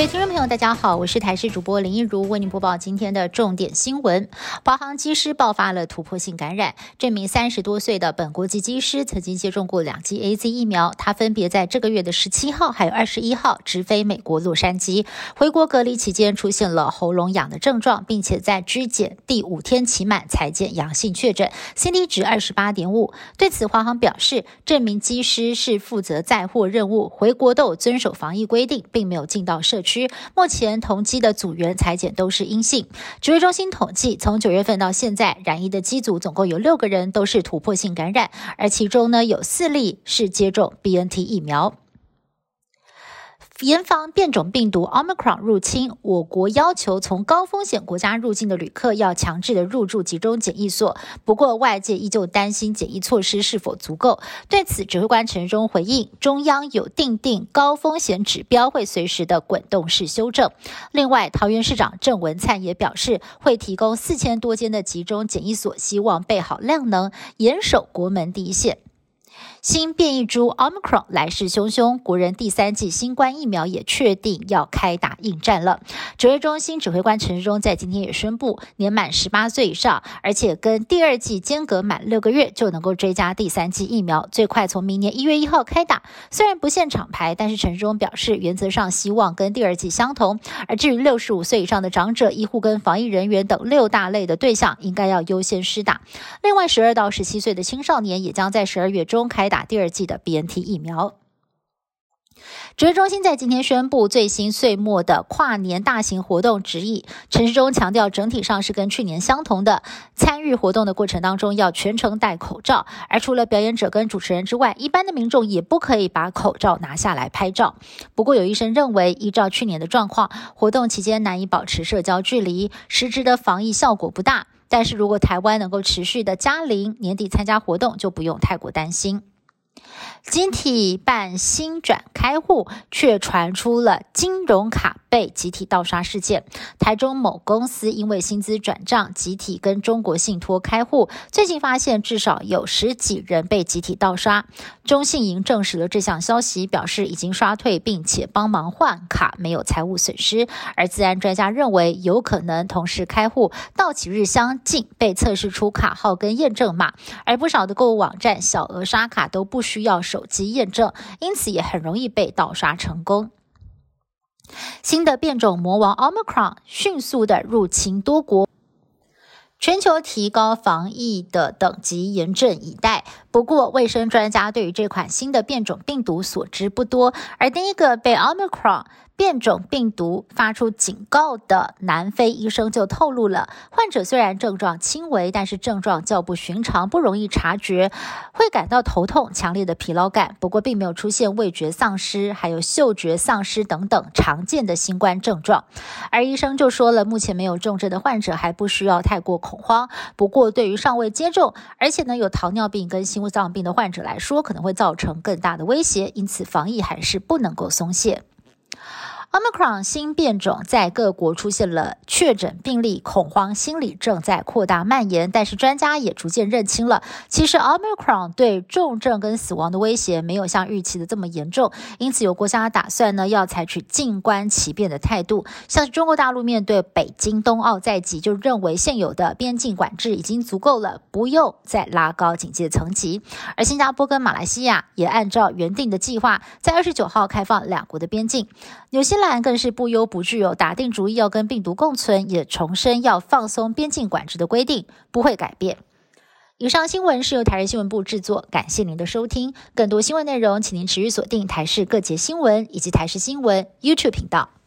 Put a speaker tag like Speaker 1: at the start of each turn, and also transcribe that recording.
Speaker 1: 各位听众朋友，大家好，我是台视主播林一如，为您播报今天的重点新闻。华航机师爆发了突破性感染，这名三十多岁的本国籍机师曾经接种过两剂 A Z 疫苗，他分别在这个月的十七号还有二十一号直飞美国洛杉矶，回国隔离期间出现了喉咙痒的症状，并且在肢检第五天期满才见阳性确诊，C D 值二十八点五。对此，华航表示，这名机师是负责载货任务，回国都有遵守防疫规定，并没有进到社区。区目前同机的组员裁剪都是阴性。指挥中心统计，从九月份到现在，染疫的机组总共有六个人都是突破性感染，而其中呢有四例是接种 BNT 疫苗。严防变种病毒 Omicron 入侵，我国要求从高风险国家入境的旅客要强制的入住集中检疫所。不过，外界依旧担心检疫措施是否足够。对此，指挥官陈忠回应：中央有定定高风险指标，会随时的滚动式修正。另外，桃园市长郑文灿也表示，会提供四千多间的集中检疫所，希望备好量能，严守国门第一线。新变异株 Omicron 来势汹汹，国人第三季新冠疫苗也确定要开打应战了。指挥中心指挥官陈时中在今天也宣布，年满十八岁以上，而且跟第二季间隔满六个月就能够追加第三剂疫苗，最快从明年一月一号开打。虽然不限厂牌，但是陈时中表示，原则上希望跟第二季相同。而至于六十五岁以上的长者、医护跟防疫人员等六大类的对象，应该要优先施打。另外，十二到十七岁的青少年也将在十二月中开。打第二剂的 BNT 疫苗。指挥中心在今天宣布最新岁末的跨年大型活动指引。陈时中强调，整体上是跟去年相同的。参与活动的过程当中，要全程戴口罩。而除了表演者跟主持人之外，一般的民众也不可以把口罩拿下来拍照。不过，有医生认为，依照去年的状况，活动期间难以保持社交距离，实质的防疫效果不大。但是如果台湾能够持续的加零，年底参加活动就不用太过担心。集体办新转开户，却传出了金融卡。被集体盗刷事件，台中某公司因为薪资转账，集体跟中国信托开户，最近发现至少有十几人被集体盗刷。中信银证实了这项消息，表示已经刷退，并且帮忙换卡，没有财务损失。而自然专家认为，有可能同时开户，到期日相近，被测试出卡号跟验证码。而不少的购物网站小额刷卡都不不需要手机验证，因此也很容易被盗刷成功。新的变种魔王 Omicron 迅速的入侵多国，全球提高防疫的等级，严阵以待。不过，卫生专家对于这款新的变种病毒所知不多，而第一个被 Omicron。变种病毒发出警告的南非医生就透露了，患者虽然症状轻微，但是症状较不寻常，不容易察觉，会感到头痛、强烈的疲劳感。不过，并没有出现味觉丧失、还有嗅觉丧失等等常见的新冠症状。而医生就说了，目前没有重症的患者还不需要太过恐慌。不过，对于尚未接种，而且呢有糖尿病跟心脏病的患者来说，可能会造成更大的威胁。因此，防疫还是不能够松懈。Omicron 新变种在各国出现了确诊病例，恐慌心理正在扩大蔓延。但是专家也逐渐认清了，其实 Omicron 对重症跟死亡的威胁没有像预期的这么严重。因此有国家打算呢，要采取静观其变的态度。像是中国大陆面对北京冬奥在即，就认为现有的边境管制已经足够了，不用再拉高警戒层级。而新加坡跟马来西亚也按照原定的计划，在二十九号开放两国的边境。纽西兰更是不忧不惧有，打定主意要跟病毒共存，也重申要放松边境管制的规定，不会改变。以上新闻是由台日新闻部制作，感谢您的收听。更多新闻内容，请您持续锁定台视各节新闻以及台视新闻 YouTube 频道。